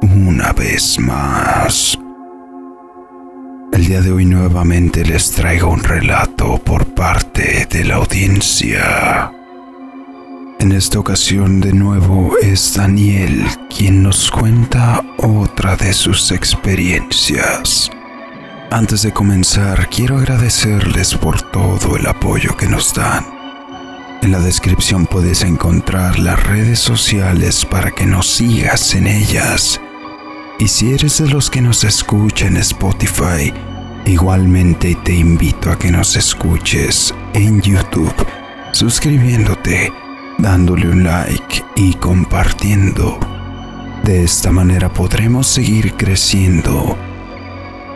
una vez más. El día de hoy nuevamente les traigo un relato por parte de la audiencia. En esta ocasión de nuevo es Daniel quien nos cuenta otra de sus experiencias. Antes de comenzar, quiero agradecerles por todo el apoyo que nos dan. En la descripción puedes encontrar las redes sociales para que nos sigas en ellas. Y si eres de los que nos escuchan en Spotify, igualmente te invito a que nos escuches en YouTube, suscribiéndote, dándole un like y compartiendo. De esta manera podremos seguir creciendo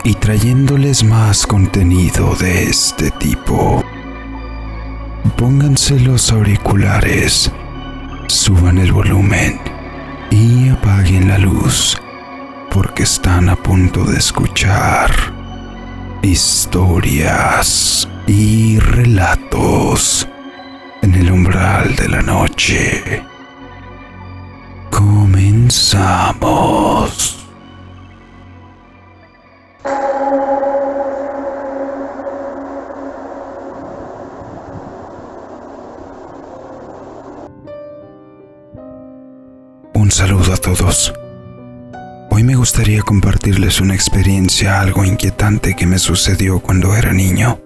y trayéndoles más contenido de este tipo. Pónganse los auriculares, suban el volumen y apaguen la luz porque están a punto de escuchar historias y relatos en el umbral de la noche. Comenzamos. Un saludo a todos. Hoy me gustaría compartirles una experiencia algo inquietante que me sucedió cuando era niño.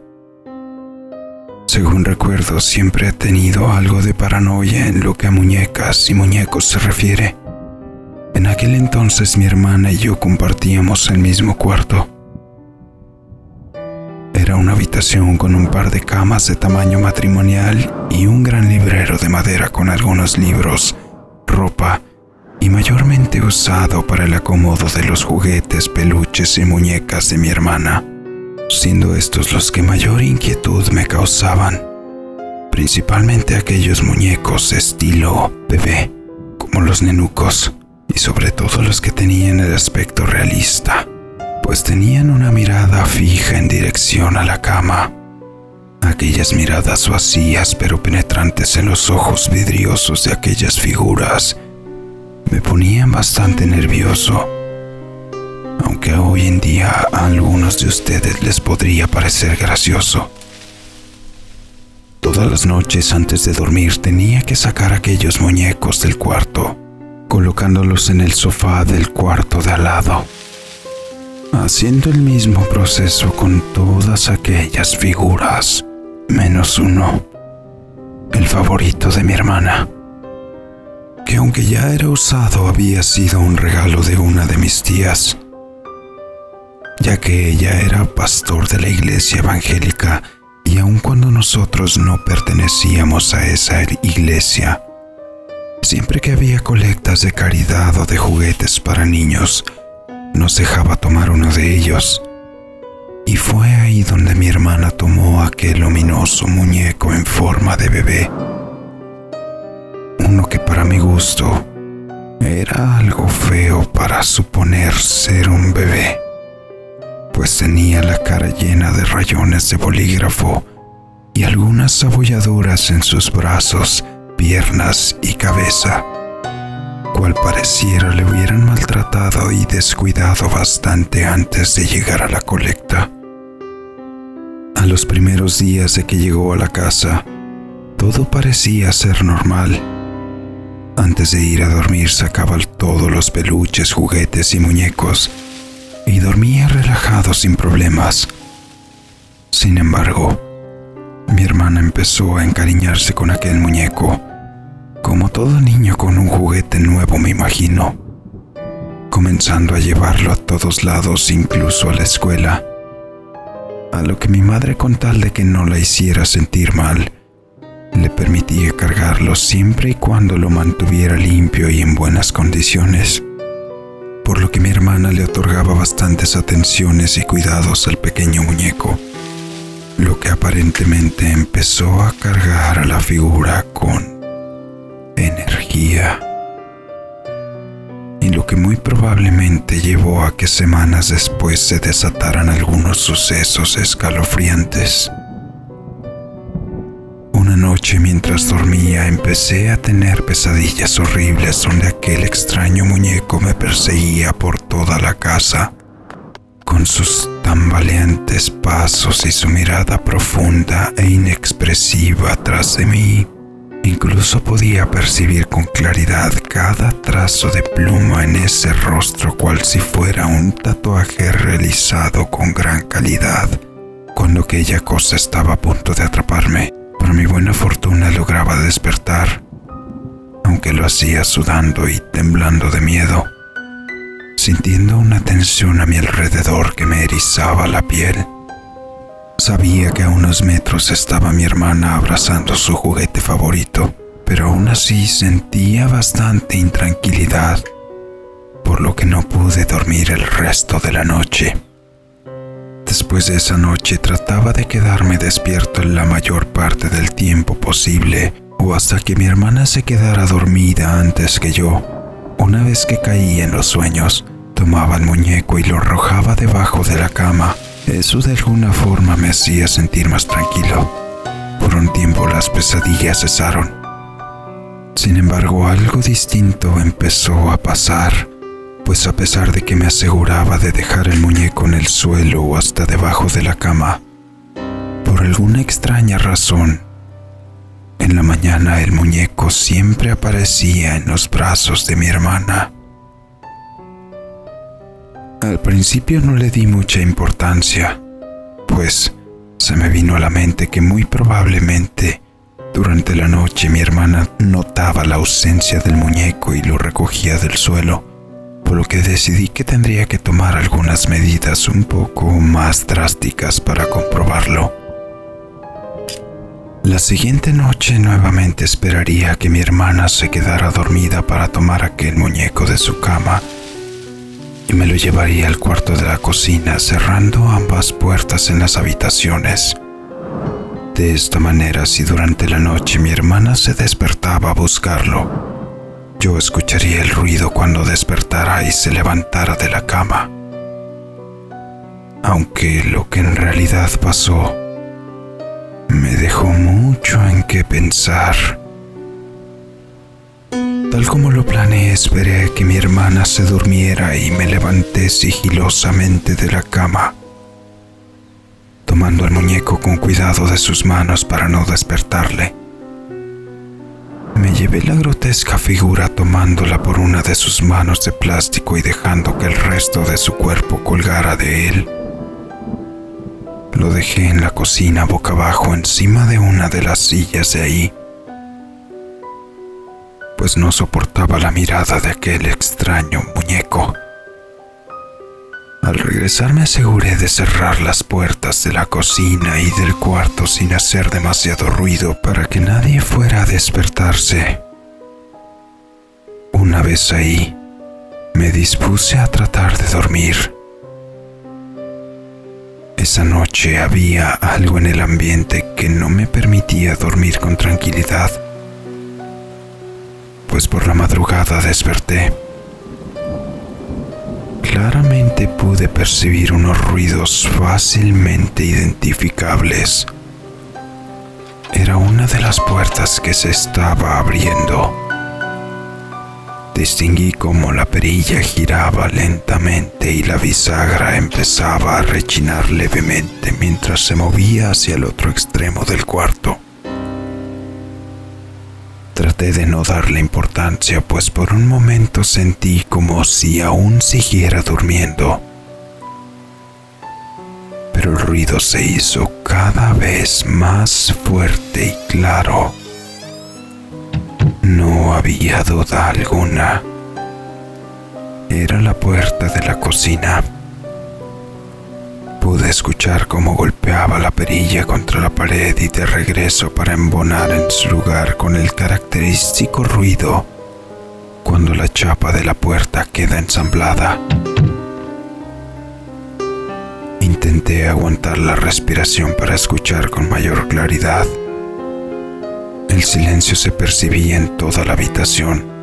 Según recuerdo, siempre he tenido algo de paranoia en lo que a muñecas y muñecos se refiere. En aquel entonces mi hermana y yo compartíamos el mismo cuarto. Era una habitación con un par de camas de tamaño matrimonial y un gran librero de madera con algunos libros, ropa usado para el acomodo de los juguetes, peluches y muñecas de mi hermana, siendo estos los que mayor inquietud me causaban, principalmente aquellos muñecos estilo bebé, como los nenucos, y sobre todo los que tenían el aspecto realista, pues tenían una mirada fija en dirección a la cama. Aquellas miradas vacías pero penetrantes en los ojos vidriosos de aquellas figuras me ponían bastante nervioso, aunque hoy en día a algunos de ustedes les podría parecer gracioso. Todas las noches antes de dormir tenía que sacar aquellos muñecos del cuarto, colocándolos en el sofá del cuarto de al lado, haciendo el mismo proceso con todas aquellas figuras, menos uno, el favorito de mi hermana que aunque ya era usado había sido un regalo de una de mis tías, ya que ella era pastor de la iglesia evangélica y aun cuando nosotros no pertenecíamos a esa iglesia, siempre que había colectas de caridad o de juguetes para niños, nos dejaba tomar uno de ellos. Y fue ahí donde mi hermana tomó aquel ominoso muñeco en forma de bebé uno que para mi gusto era algo feo para suponer ser un bebé, pues tenía la cara llena de rayones de bolígrafo y algunas abolladuras en sus brazos, piernas y cabeza, cual pareciera le hubieran maltratado y descuidado bastante antes de llegar a la colecta. A los primeros días de que llegó a la casa, todo parecía ser normal antes de ir a dormir sacaba todos los peluches, juguetes y muñecos y dormía relajado sin problemas. Sin embargo, mi hermana empezó a encariñarse con aquel muñeco, como todo niño con un juguete nuevo me imagino, comenzando a llevarlo a todos lados, incluso a la escuela, a lo que mi madre con tal de que no la hiciera sentir mal, le permitía cargarlo siempre y cuando lo mantuviera limpio y en buenas condiciones, por lo que mi hermana le otorgaba bastantes atenciones y cuidados al pequeño muñeco, lo que aparentemente empezó a cargar a la figura con energía y lo que muy probablemente llevó a que semanas después se desataran algunos sucesos escalofriantes mientras dormía empecé a tener pesadillas horribles donde aquel extraño muñeco me perseguía por toda la casa, con sus tambaleantes pasos y su mirada profunda e inexpresiva tras de mí. Incluso podía percibir con claridad cada trazo de pluma en ese rostro cual si fuera un tatuaje realizado con gran calidad. Cuando aquella cosa estaba a punto de atraparme, por mi buena fortuna lograba despertar, aunque lo hacía sudando y temblando de miedo, sintiendo una tensión a mi alrededor que me erizaba la piel. Sabía que a unos metros estaba mi hermana abrazando su juguete favorito, pero aún así sentía bastante intranquilidad, por lo que no pude dormir el resto de la noche. Después de esa noche trataba de quedarme despierto la mayor parte del tiempo posible o hasta que mi hermana se quedara dormida antes que yo. Una vez que caí en los sueños, tomaba el muñeco y lo arrojaba debajo de la cama eso de alguna forma me hacía sentir más tranquilo. Por un tiempo las pesadillas cesaron. Sin embargo, algo distinto empezó a pasar, pues a pesar de que me aseguraba de dejar el muñeco en el suelo o hasta debajo de la cama, por alguna extraña razón, en la mañana el muñeco siempre aparecía en los brazos de mi hermana. Al principio no le di mucha importancia, pues se me vino a la mente que muy probablemente durante la noche mi hermana notaba la ausencia del muñeco y lo recogía del suelo, por lo que decidí que tendría que tomar algunas medidas un poco más drásticas para comprobarlo. La siguiente noche nuevamente esperaría que mi hermana se quedara dormida para tomar aquel muñeco de su cama y me lo llevaría al cuarto de la cocina cerrando ambas puertas en las habitaciones. De esta manera, si durante la noche mi hermana se despertaba a buscarlo, yo escucharía el ruido cuando despertara y se levantara de la cama. Aunque lo que en realidad pasó me dejó mucho en qué pensar. Tal como lo planeé, esperé que mi hermana se durmiera y me levanté sigilosamente de la cama, tomando el muñeco con cuidado de sus manos para no despertarle. Me llevé la grotesca figura tomándola por una de sus manos de plástico y dejando que el resto de su cuerpo colgara de él. Lo dejé en la cocina boca abajo encima de una de las sillas de ahí pues no soportaba la mirada de aquel extraño muñeco. Al regresar me aseguré de cerrar las puertas de la cocina y del cuarto sin hacer demasiado ruido para que nadie fuera a despertarse. Una vez ahí, me dispuse a tratar de dormir. Esa noche había algo en el ambiente que no me permitía dormir con tranquilidad pues por la madrugada desperté. Claramente pude percibir unos ruidos fácilmente identificables. Era una de las puertas que se estaba abriendo. Distinguí cómo la perilla giraba lentamente y la bisagra empezaba a rechinar levemente mientras se movía hacia el otro extremo del cuarto. De no darle importancia, pues por un momento sentí como si aún siguiera durmiendo. Pero el ruido se hizo cada vez más fuerte y claro. No había duda alguna. Era la puerta de la cocina. Pude escuchar cómo golpeaba la perilla contra la pared y de regreso para embonar en su lugar con el característico ruido cuando la chapa de la puerta queda ensamblada. Intenté aguantar la respiración para escuchar con mayor claridad. El silencio se percibía en toda la habitación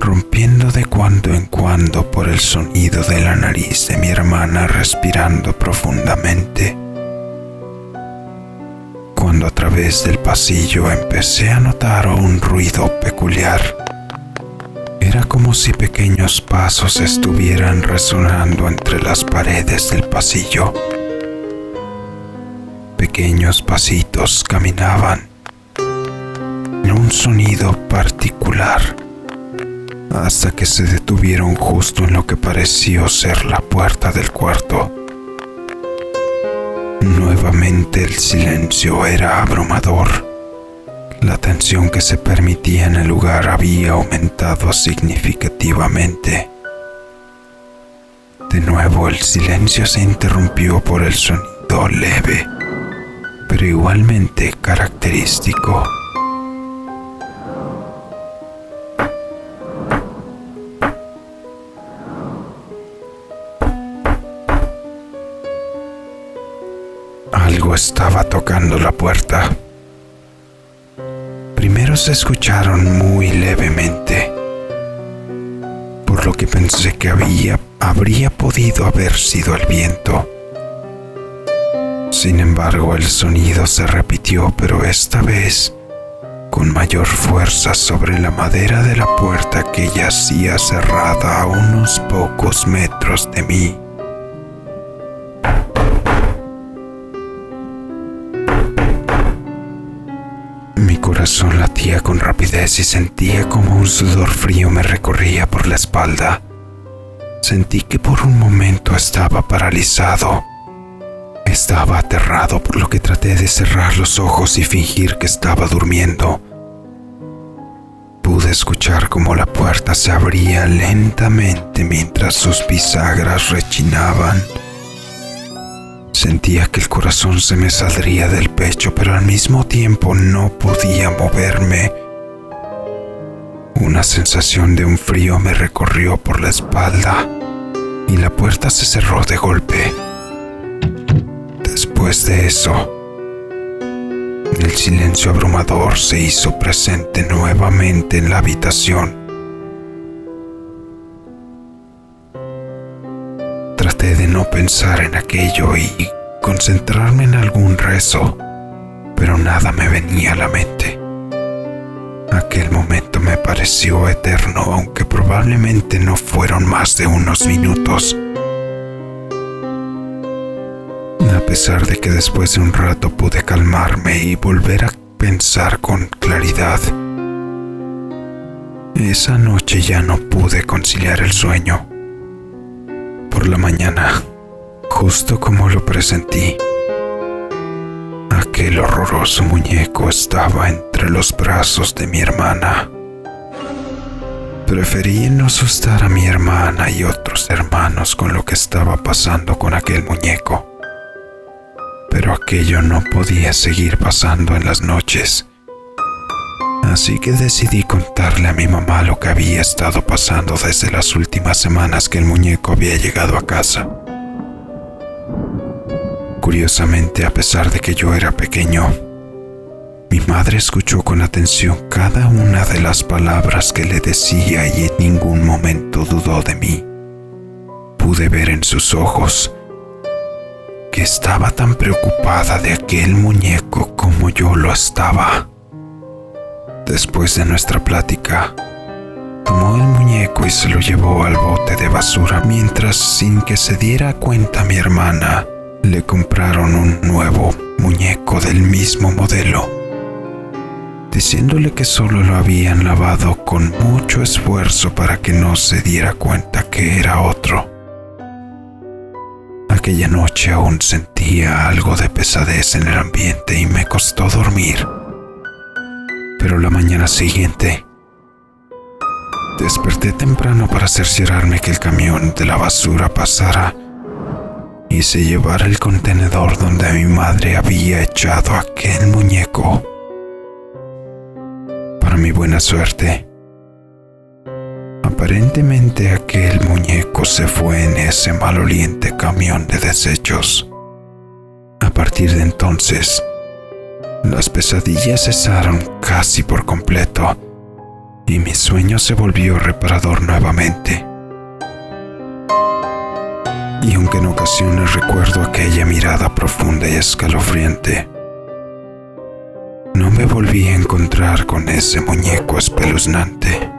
rompiendo de cuando en cuando por el sonido de la nariz de mi hermana respirando profundamente. cuando a través del pasillo empecé a notar un ruido peculiar. Era como si pequeños pasos estuvieran resonando entre las paredes del pasillo. Pequeños pasitos caminaban en un sonido particular hasta que se detuvieron justo en lo que pareció ser la puerta del cuarto. Nuevamente el silencio era abrumador. La tensión que se permitía en el lugar había aumentado significativamente. De nuevo el silencio se interrumpió por el sonido leve, pero igualmente característico. Algo estaba tocando la puerta. Primero se escucharon muy levemente, por lo que pensé que había, habría podido haber sido el viento. Sin embargo, el sonido se repitió, pero esta vez con mayor fuerza sobre la madera de la puerta que yacía cerrada a unos pocos metros de mí. Corazón latía con rapidez y sentía como un sudor frío me recorría por la espalda. Sentí que por un momento estaba paralizado. Estaba aterrado por lo que traté de cerrar los ojos y fingir que estaba durmiendo. Pude escuchar como la puerta se abría lentamente mientras sus bisagras rechinaban Sentía que el corazón se me saldría del pecho, pero al mismo tiempo no podía moverme. Una sensación de un frío me recorrió por la espalda y la puerta se cerró de golpe. Después de eso, el silencio abrumador se hizo presente nuevamente en la habitación. De no pensar en aquello y concentrarme en algún rezo, pero nada me venía a la mente. Aquel momento me pareció eterno, aunque probablemente no fueron más de unos minutos. A pesar de que después de un rato pude calmarme y volver a pensar con claridad, esa noche ya no pude conciliar el sueño. Por la mañana justo como lo presentí. Aquel horroroso muñeco estaba entre los brazos de mi hermana. Preferí no asustar a mi hermana y otros hermanos con lo que estaba pasando con aquel muñeco. Pero aquello no podía seguir pasando en las noches. Así que decidí contarle a mi mamá lo que había estado pasando desde las últimas semanas que el muñeco había llegado a casa. Curiosamente, a pesar de que yo era pequeño, mi madre escuchó con atención cada una de las palabras que le decía y en ningún momento dudó de mí. Pude ver en sus ojos que estaba tan preocupada de aquel muñeco como yo lo estaba. Después de nuestra plática, tomó el muñeco y se lo llevó al bote de basura mientras sin que se diera cuenta mi hermana, le compraron un nuevo muñeco del mismo modelo, diciéndole que solo lo habían lavado con mucho esfuerzo para que no se diera cuenta que era otro. Aquella noche aún sentía algo de pesadez en el ambiente y me costó dormir. Pero la mañana siguiente desperté temprano para cerciorarme que el camión de la basura pasara se llevar el contenedor donde mi madre había echado aquel muñeco. Para mi buena suerte, aparentemente aquel muñeco se fue en ese maloliente camión de desechos. A partir de entonces, las pesadillas cesaron casi por completo y mi sueño se volvió reparador nuevamente y aunque en ocasiones recuerdo aquella mirada profunda y escalofriante, me volví a encontrar con ese muñeco espeluznante.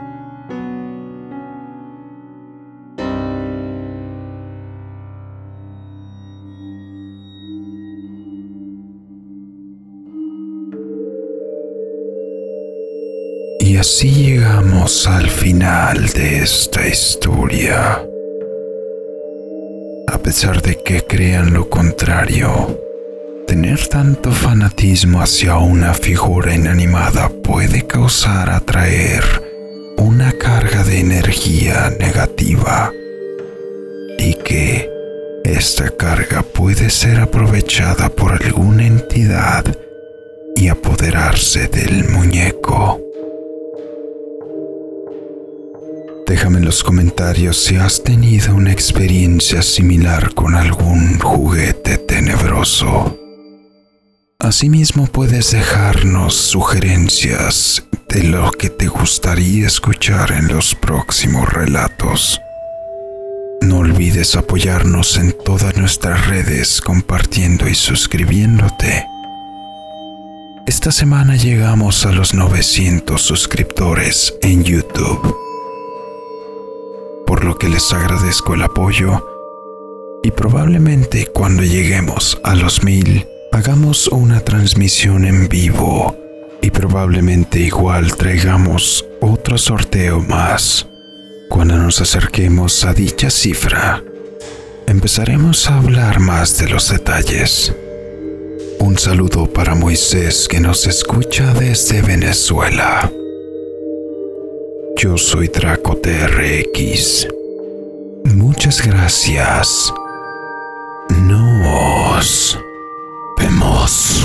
Así llegamos al final de esta historia. A pesar de que crean lo contrario, tener tanto fanatismo hacia una figura inanimada puede causar atraer una carga de energía negativa y que esta carga puede ser aprovechada por alguna entidad y apoderarse del muñeco. Déjame en los comentarios si has tenido una experiencia similar con algún juguete tenebroso. Asimismo puedes dejarnos sugerencias de lo que te gustaría escuchar en los próximos relatos. No olvides apoyarnos en todas nuestras redes compartiendo y suscribiéndote. Esta semana llegamos a los 900 suscriptores en YouTube por lo que les agradezco el apoyo y probablemente cuando lleguemos a los mil hagamos una transmisión en vivo y probablemente igual traigamos otro sorteo más. Cuando nos acerquemos a dicha cifra, empezaremos a hablar más de los detalles. Un saludo para Moisés que nos escucha desde Venezuela. Yo soy Draco TRX. Muchas gracias. Nos vemos.